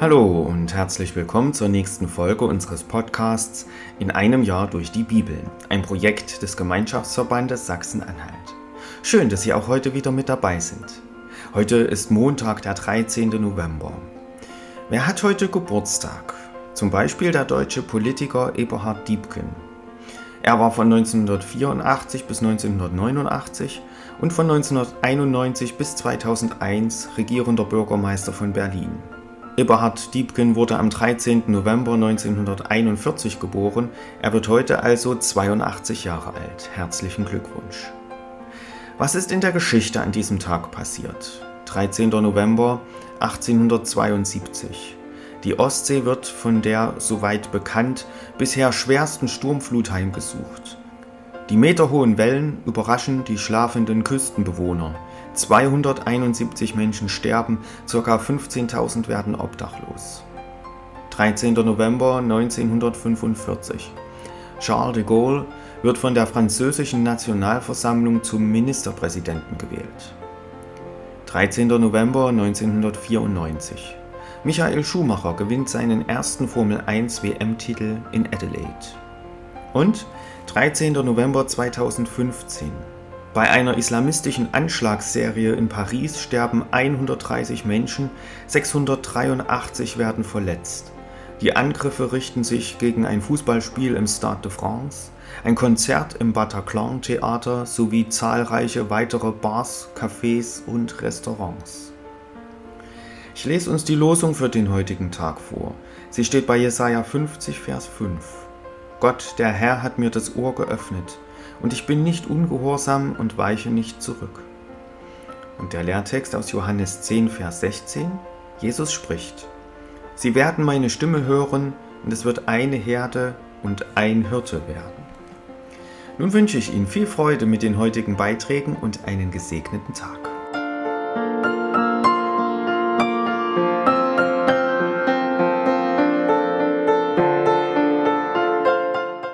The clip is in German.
Hallo und herzlich willkommen zur nächsten Folge unseres Podcasts In einem Jahr durch die Bibel, ein Projekt des Gemeinschaftsverbandes Sachsen-Anhalt. Schön, dass Sie auch heute wieder mit dabei sind. Heute ist Montag, der 13. November. Wer hat heute Geburtstag? Zum Beispiel der deutsche Politiker Eberhard Diebken. Er war von 1984 bis 1989 und von 1991 bis 2001 regierender Bürgermeister von Berlin. Eberhard Diebken wurde am 13. November 1941 geboren. Er wird heute also 82 Jahre alt. Herzlichen Glückwunsch. Was ist in der Geschichte an diesem Tag passiert? 13. November 1872. Die Ostsee wird von der, soweit bekannt, bisher schwersten Sturmflut heimgesucht. Die meterhohen Wellen überraschen die schlafenden Küstenbewohner. 271 Menschen sterben, ca. 15.000 werden obdachlos. 13. November 1945. Charles de Gaulle wird von der französischen Nationalversammlung zum Ministerpräsidenten gewählt. 13. November 1994. Michael Schumacher gewinnt seinen ersten Formel 1 WM-Titel in Adelaide. Und 13. November 2015. Bei einer islamistischen Anschlagsserie in Paris sterben 130 Menschen, 683 werden verletzt. Die Angriffe richten sich gegen ein Fußballspiel im Stade de France, ein Konzert im Bataclan Theater sowie zahlreiche weitere Bars, Cafés und Restaurants. Ich lese uns die Losung für den heutigen Tag vor. Sie steht bei Jesaja 50, Vers 5. Gott, der Herr, hat mir das Ohr geöffnet und ich bin nicht ungehorsam und weiche nicht zurück. Und der Lehrtext aus Johannes 10, Vers 16, Jesus spricht, Sie werden meine Stimme hören und es wird eine Herde und ein Hirte werden. Nun wünsche ich Ihnen viel Freude mit den heutigen Beiträgen und einen gesegneten Tag.